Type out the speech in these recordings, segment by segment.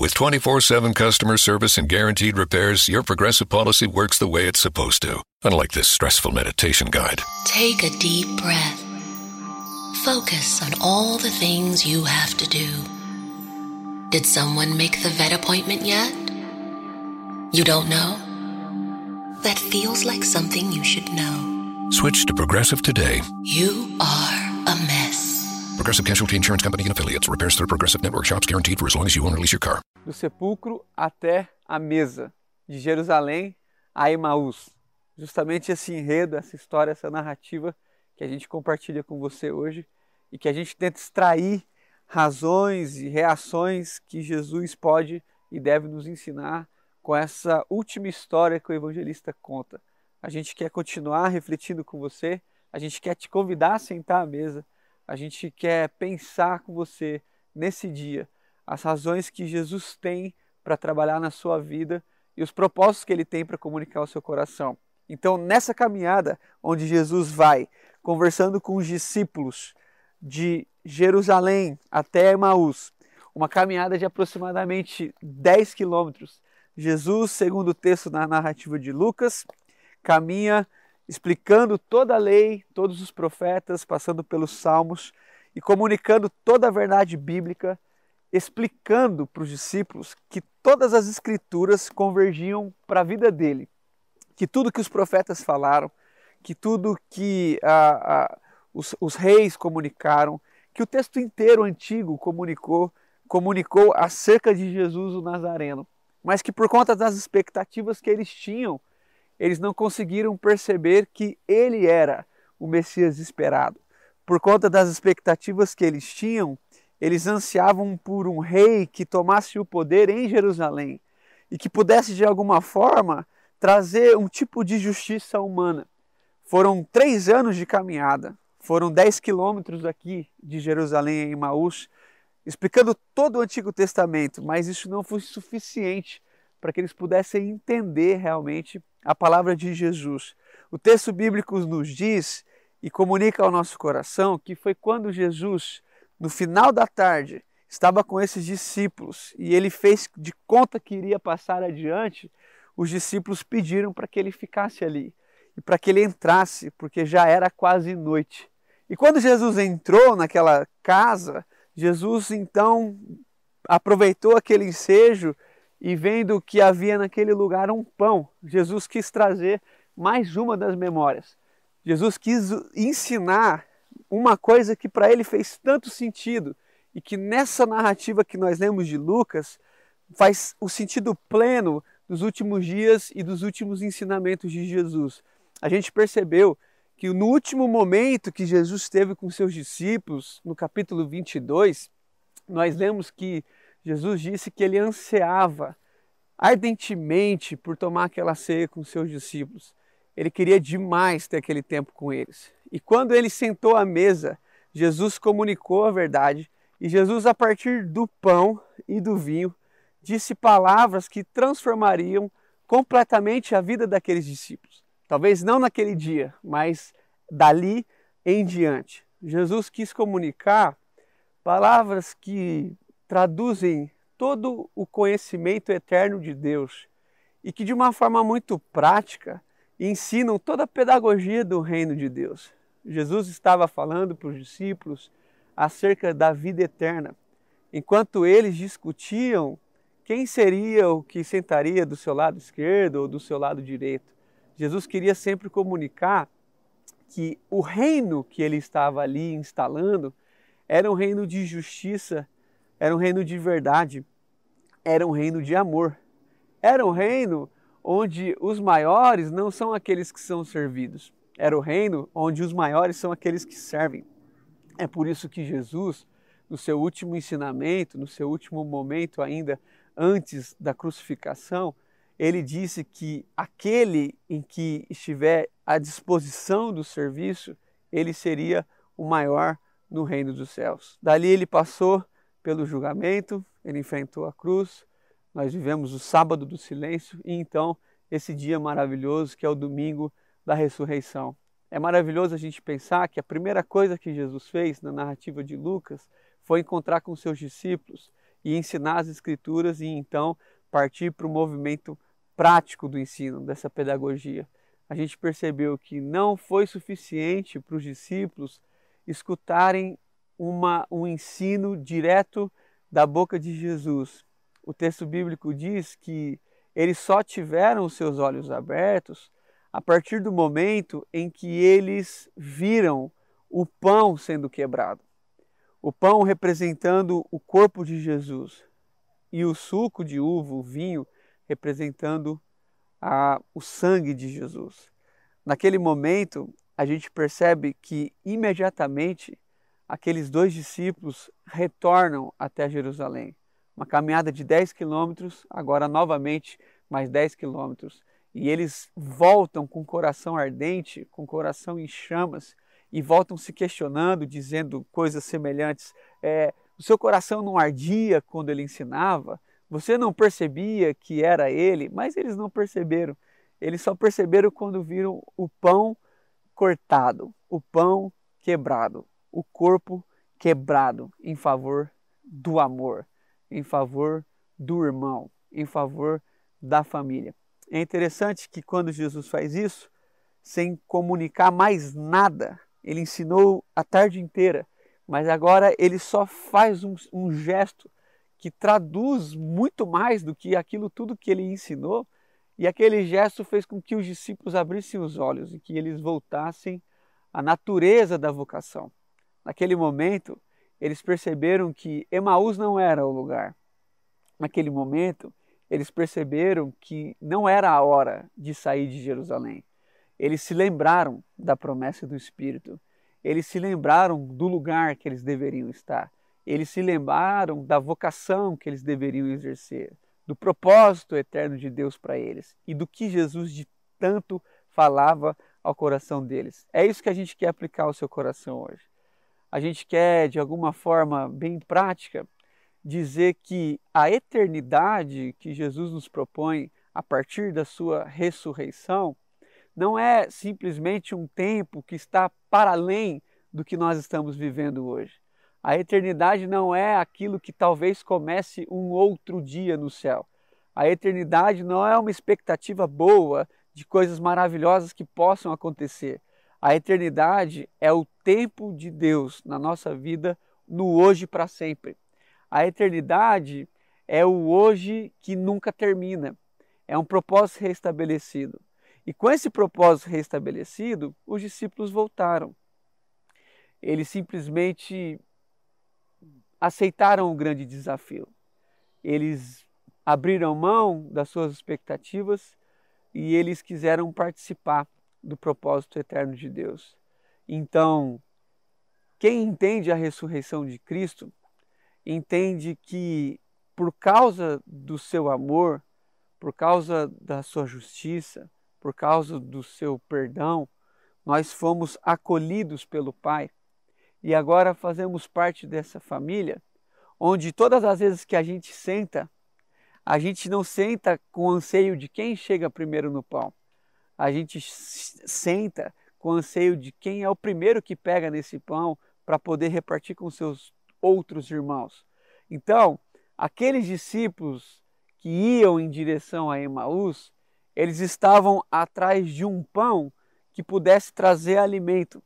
With 24 7 customer service and guaranteed repairs, your progressive policy works the way it's supposed to. Unlike this stressful meditation guide. Take a deep breath. Focus on all the things you have to do. Did someone make the vet appointment yet? You don't know? That feels like something you should know. Switch to Progressive today. You are a mess. Progressive Casualty Insurance Company and affiliates. Repairs through Progressive Network shops guaranteed for as long as you own or lease your car. Do sepulcro até a mesa, de Jerusalém a Emaús. Justamente esse enredo, essa história, essa narrativa que a gente compartilha com você hoje e que a gente tenta extrair razões e reações que Jesus pode e deve nos ensinar com essa última história que o evangelista conta. A gente quer continuar refletindo com você, a gente quer te convidar a sentar à mesa, a gente quer pensar com você nesse dia as razões que Jesus tem para trabalhar na sua vida e os propósitos que ele tem para comunicar ao seu coração. Então, nessa caminhada onde Jesus vai conversando com os discípulos de Jerusalém até Emaús, uma caminhada de aproximadamente 10 quilômetros, Jesus, segundo o texto na narrativa de Lucas, caminha explicando toda a lei, todos os profetas, passando pelos salmos e comunicando toda a verdade bíblica, explicando para os discípulos que todas as escrituras convergiam para a vida dele, que tudo que os profetas falaram, que tudo que os, os reis comunicaram, que o texto inteiro antigo comunicou, comunicou acerca de Jesus o Nazareno mas que por conta das expectativas que eles tinham, eles não conseguiram perceber que ele era o Messias esperado. Por conta das expectativas que eles tinham, eles ansiavam por um rei que tomasse o poder em Jerusalém e que pudesse de alguma forma trazer um tipo de justiça humana. Foram três anos de caminhada, foram dez quilômetros daqui de Jerusalém em Maús, explicando todo o Antigo Testamento, mas isso não foi suficiente para que eles pudessem entender realmente a palavra de Jesus. O texto bíblico nos diz e comunica ao nosso coração que foi quando Jesus, no final da tarde, estava com esses discípulos e ele fez de conta que iria passar adiante, os discípulos pediram para que ele ficasse ali e para que ele entrasse, porque já era quase noite. E quando Jesus entrou naquela casa, Jesus então aproveitou aquele ensejo e vendo que havia naquele lugar um pão, Jesus quis trazer mais uma das memórias. Jesus quis ensinar uma coisa que para ele fez tanto sentido e que nessa narrativa que nós lemos de Lucas faz o sentido pleno dos últimos dias e dos últimos ensinamentos de Jesus. A gente percebeu que no último momento que Jesus esteve com seus discípulos, no capítulo 22, nós lemos que Jesus disse que ele ansiava ardentemente por tomar aquela ceia com seus discípulos. Ele queria demais ter aquele tempo com eles. E quando ele sentou à mesa, Jesus comunicou a verdade e Jesus, a partir do pão e do vinho, disse palavras que transformariam completamente a vida daqueles discípulos. Talvez não naquele dia, mas dali em diante. Jesus quis comunicar palavras que traduzem todo o conhecimento eterno de Deus e que, de uma forma muito prática, ensinam toda a pedagogia do reino de Deus. Jesus estava falando para os discípulos acerca da vida eterna, enquanto eles discutiam quem seria o que sentaria do seu lado esquerdo ou do seu lado direito. Jesus queria sempre comunicar que o reino que ele estava ali instalando era um reino de justiça, era um reino de verdade, era um reino de amor. Era um reino onde os maiores não são aqueles que são servidos. Era o reino onde os maiores são aqueles que servem. É por isso que Jesus, no seu último ensinamento, no seu último momento ainda antes da crucificação, ele disse que aquele em que estiver à disposição do serviço, ele seria o maior no reino dos céus. Dali ele passou pelo julgamento, ele enfrentou a cruz, nós vivemos o sábado do silêncio e então esse dia maravilhoso que é o domingo da ressurreição. É maravilhoso a gente pensar que a primeira coisa que Jesus fez na narrativa de Lucas foi encontrar com seus discípulos e ensinar as escrituras e então partir para o movimento prático do ensino, dessa pedagogia. A gente percebeu que não foi suficiente para os discípulos escutarem uma, um ensino direto da boca de Jesus. O texto bíblico diz que eles só tiveram os seus olhos abertos a partir do momento em que eles viram o pão sendo quebrado. O pão representando o corpo de Jesus e o suco de uva, o vinho, representando a, o sangue de Jesus. Naquele momento, a gente percebe que imediatamente aqueles dois discípulos retornam até Jerusalém. Uma caminhada de 10 quilômetros, agora novamente mais 10 quilômetros. E eles voltam com o coração ardente, com o coração em chamas, e voltam se questionando, dizendo coisas semelhantes. É, o seu coração não ardia quando ele ensinava? Você não percebia que era ele? Mas eles não perceberam. Eles só perceberam quando viram o pão cortado, o pão quebrado, o corpo quebrado em favor do amor, em favor do irmão, em favor da família. É interessante que quando Jesus faz isso, sem comunicar mais nada, ele ensinou a tarde inteira, mas agora ele só faz um, um gesto que traduz muito mais do que aquilo tudo que ele ensinou, e aquele gesto fez com que os discípulos abrissem os olhos e que eles voltassem à natureza da vocação. Naquele momento, eles perceberam que Emaús não era o lugar. Naquele momento, eles perceberam que não era a hora de sair de Jerusalém. Eles se lembraram da promessa do Espírito. Eles se lembraram do lugar que eles deveriam estar. Eles se lembraram da vocação que eles deveriam exercer, do propósito eterno de Deus para eles e do que Jesus de tanto falava ao coração deles. É isso que a gente quer aplicar ao seu coração hoje. A gente quer, de alguma forma bem prática, dizer que a eternidade que Jesus nos propõe a partir da sua ressurreição não é simplesmente um tempo que está para além do que nós estamos vivendo hoje. A eternidade não é aquilo que talvez comece um outro dia no céu. A eternidade não é uma expectativa boa de coisas maravilhosas que possam acontecer. A eternidade é o tempo de Deus na nossa vida, no hoje para sempre. A eternidade é o hoje que nunca termina. É um propósito restabelecido. E com esse propósito restabelecido, os discípulos voltaram. Eles simplesmente aceitaram o grande desafio. Eles abriram mão das suas expectativas e eles quiseram participar do propósito eterno de Deus. Então, quem entende a ressurreição de Cristo entende que por causa do seu amor, por causa da sua justiça, por causa do seu perdão, nós fomos acolhidos pelo Pai e agora fazemos parte dessa família, onde todas as vezes que a gente senta, a gente não senta com anseio de quem chega primeiro no pão. A gente senta com anseio de quem é o primeiro que pega nesse pão para poder repartir com seus outros irmãos. Então, aqueles discípulos que iam em direção a Emaús, eles estavam atrás de um pão que pudesse trazer alimento,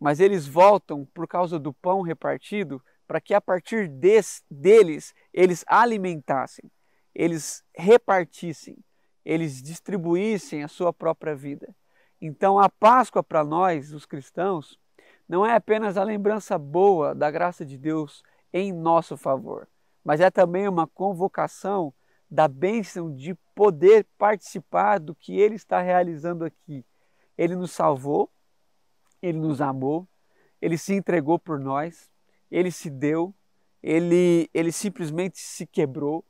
mas eles voltam por causa do pão repartido para que a partir des, deles eles alimentassem, eles repartissem, eles distribuíssem a sua própria vida. Então a Páscoa para nós, os cristãos, não é apenas a lembrança boa da graça de Deus em nosso favor, mas é também uma convocação da bênção de poder participar do que Ele está realizando aqui. Ele nos salvou, Ele nos amou, Ele se entregou por nós, Ele se deu, Ele, ele simplesmente se quebrou,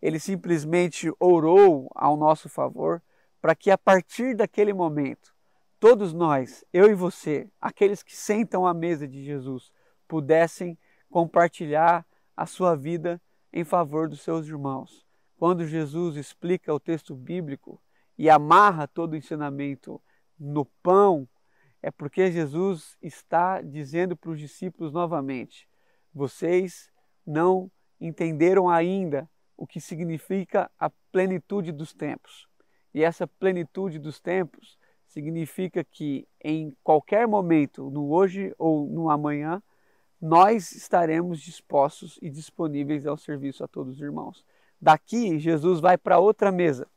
Ele simplesmente orou ao nosso favor, para que a partir daquele momento todos nós, eu e você, aqueles que sentam à mesa de Jesus, pudessem compartilhar a sua vida em favor dos seus irmãos. Quando Jesus explica o texto bíblico e amarra todo o ensinamento no pão, é porque Jesus está dizendo para os discípulos novamente: vocês não entenderam ainda o que significa a plenitude dos tempos. E essa plenitude dos tempos significa que em qualquer momento, no hoje ou no amanhã, nós estaremos dispostos e disponíveis ao serviço a todos os irmãos. Daqui, Jesus vai para outra mesa.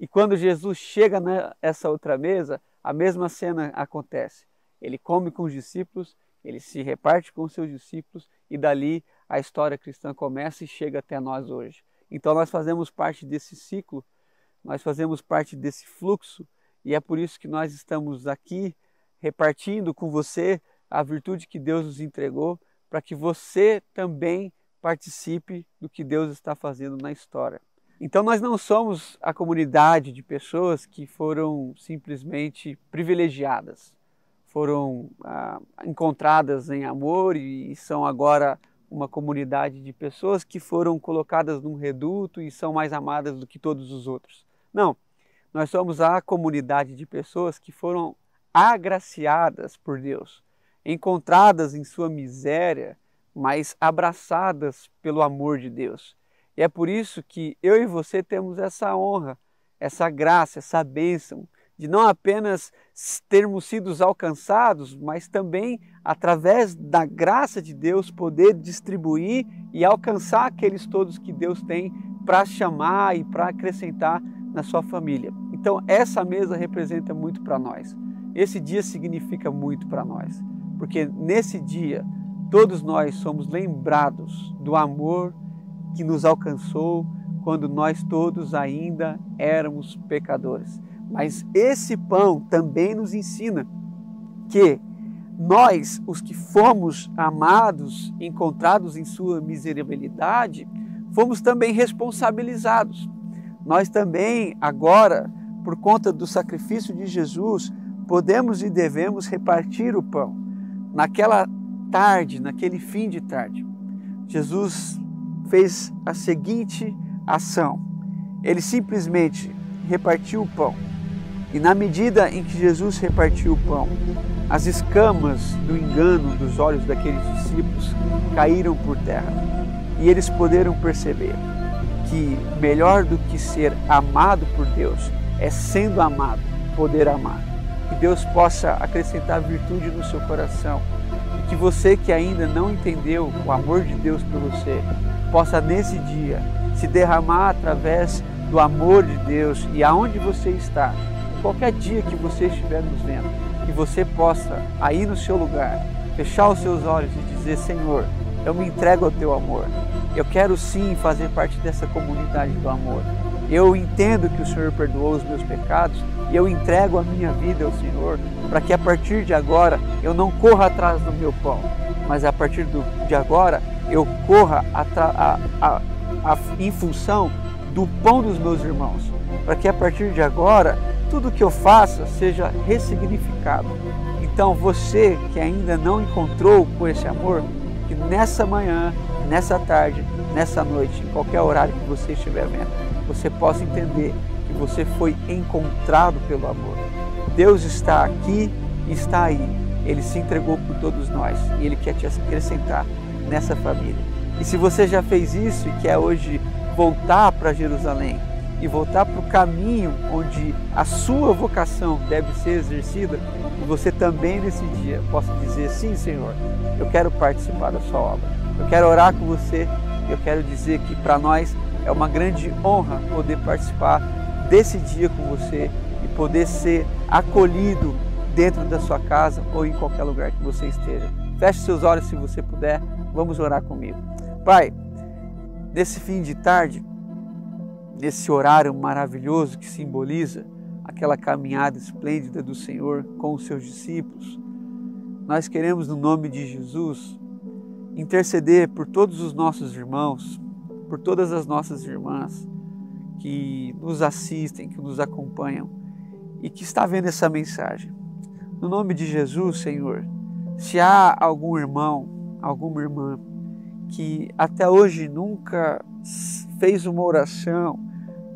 E quando Jesus chega nessa outra mesa, a mesma cena acontece. Ele come com os discípulos, ele se reparte com os seus discípulos e dali a história cristã começa e chega até nós hoje. Então nós fazemos parte desse ciclo, nós fazemos parte desse fluxo e é por isso que nós estamos aqui repartindo com você a virtude que Deus nos entregou para que você também participe do que Deus está fazendo na história. Então, nós não somos a comunidade de pessoas que foram simplesmente privilegiadas, foram ah, encontradas em amor e são agora uma comunidade de pessoas que foram colocadas num reduto e são mais amadas do que todos os outros. Não, nós somos a comunidade de pessoas que foram agraciadas por Deus, encontradas em sua miséria, mas abraçadas pelo amor de Deus. E é por isso que eu e você temos essa honra, essa graça, essa bênção de não apenas termos sido alcançados, mas também, através da graça de Deus, poder distribuir e alcançar aqueles todos que Deus tem para chamar e para acrescentar na sua família. Então, essa mesa representa muito para nós. Esse dia significa muito para nós porque nesse dia todos nós somos lembrados do amor que nos alcançou quando nós todos ainda éramos pecadores. Mas esse pão também nos ensina que nós, os que fomos amados, encontrados em sua miserabilidade, fomos também responsabilizados. Nós também, agora, por conta do sacrifício de Jesus, podemos e devemos repartir o pão naquela tarde, naquele fim de tarde, Jesus fez a seguinte ação. Ele simplesmente repartiu o pão. E na medida em que Jesus repartiu o pão, as escamas do engano dos olhos daqueles discípulos caíram por terra. E eles puderam perceber que melhor do que ser amado por Deus é sendo amado, poder amar que Deus possa acrescentar virtude no seu coração e que você que ainda não entendeu o amor de Deus por você possa nesse dia se derramar através do amor de Deus e aonde você está, qualquer dia que você estiver nos vendo, que você possa aí no seu lugar fechar os seus olhos e dizer: Senhor, eu me entrego ao teu amor. Eu quero sim fazer parte dessa comunidade do amor. Eu entendo que o Senhor perdoou os meus pecados e eu entrego a minha vida ao Senhor para que a partir de agora eu não corra atrás do meu pão, mas a partir do, de agora eu corra a, a, a, em função do pão dos meus irmãos, para que a partir de agora tudo que eu faça seja ressignificado. Então você que ainda não encontrou com esse amor, que nessa manhã, nessa tarde, nessa noite, em qualquer horário que você estiver vendo, você possa entender que você foi encontrado pelo amor. Deus está aqui e está aí. Ele se entregou por todos nós e Ele quer te acrescentar nessa família. E se você já fez isso e quer hoje voltar para Jerusalém e voltar para o caminho onde a sua vocação deve ser exercida, você também nesse dia possa dizer: Sim, Senhor, eu quero participar da sua obra. Eu quero orar com você. Eu quero dizer que para nós é uma grande honra poder participar desse dia com você e poder ser acolhido dentro da sua casa ou em qualquer lugar que você esteja. Feche seus olhos se você puder, vamos orar comigo. Pai, nesse fim de tarde, nesse horário maravilhoso que simboliza aquela caminhada esplêndida do Senhor com os seus discípulos, nós queremos, no nome de Jesus, interceder por todos os nossos irmãos, por todas as nossas irmãs que nos assistem, que nos acompanham e que está vendo essa mensagem. No nome de Jesus, Senhor, se há algum irmão, alguma irmã que até hoje nunca fez uma oração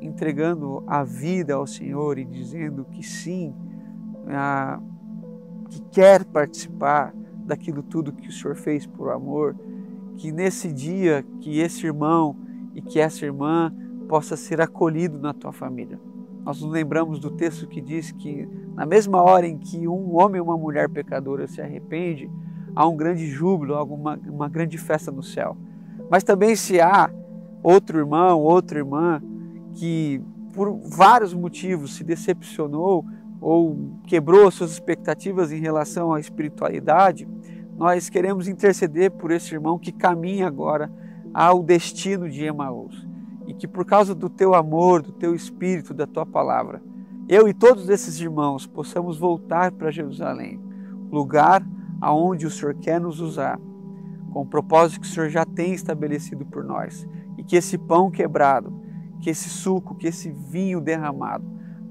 entregando a vida ao Senhor e dizendo que sim, ah, que quer participar daquilo tudo que o Senhor fez por amor, que nesse dia que esse irmão e que essa irmã possa ser acolhido na tua família. Nós nos lembramos do texto que diz que na mesma hora em que um homem ou uma mulher pecadora se arrepende, há um grande júbilo, há uma, uma grande festa no céu. Mas também se há outro irmão, outra irmã que por vários motivos se decepcionou ou quebrou suas expectativas em relação à espiritualidade, nós queremos interceder por esse irmão que caminha agora ao destino de Emaús. E que por causa do teu amor, do teu espírito, da tua palavra, eu e todos esses irmãos possamos voltar para Jerusalém, lugar aonde o Senhor quer nos usar, com o propósito que o Senhor já tem estabelecido por nós, e que esse pão quebrado, que esse suco, que esse vinho derramado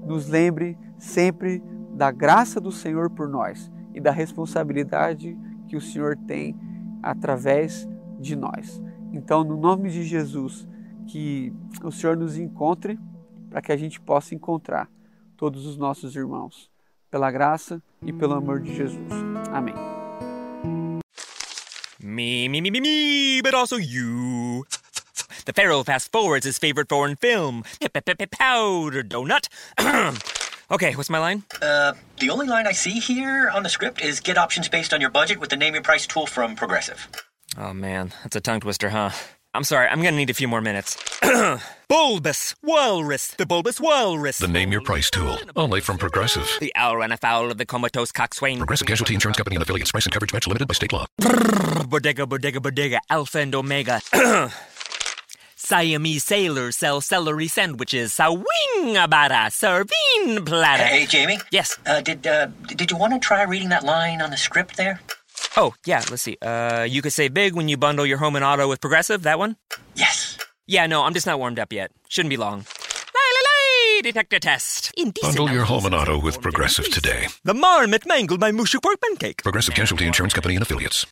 nos lembre sempre da graça do Senhor por nós e da responsabilidade que o Senhor tem através de nós. Então, no nome de Jesus, que o Senhor nos encontre para que a gente possa encontrar todos os nossos irmãos, pela graça e pelo amor de Jesus. Amém. Me, me, me, me, me, but also you. The Pharaoh fast forwards his favorite foreign film, Powder Donut. okay, what's my line? Uh, the only line I see here on the script is get options based on your budget with the name your price tool from Progressive. Oh man, that's a tongue twister, huh? I'm sorry, I'm gonna need a few more minutes. bulbous Walrus, the Bulbous Walrus. The name your price tool, only from Progressive. The owl ran afoul of the comatose coxswain. Progressive Casualty Insurance Company and affiliates. Price and coverage match limited by state law. Bodega, bodega, bodega, alpha and omega. Siamese sailors sell celery sandwiches. Sawing-a-bada, serving platter. Hey, Jamie. Yes. Uh, did uh, did you want to try reading that line on the script there? Oh, yeah, let's see. Uh, you could save big when you bundle your home and auto with Progressive, that one? Yes. Yeah, no, I'm just not warmed up yet. Shouldn't be long. Lie, lie, detector test. Indecent Bundle your home and auto with Progressive today. The marmot mangled my mushy pork pancake. Progressive Casualty Insurance Company and affiliates.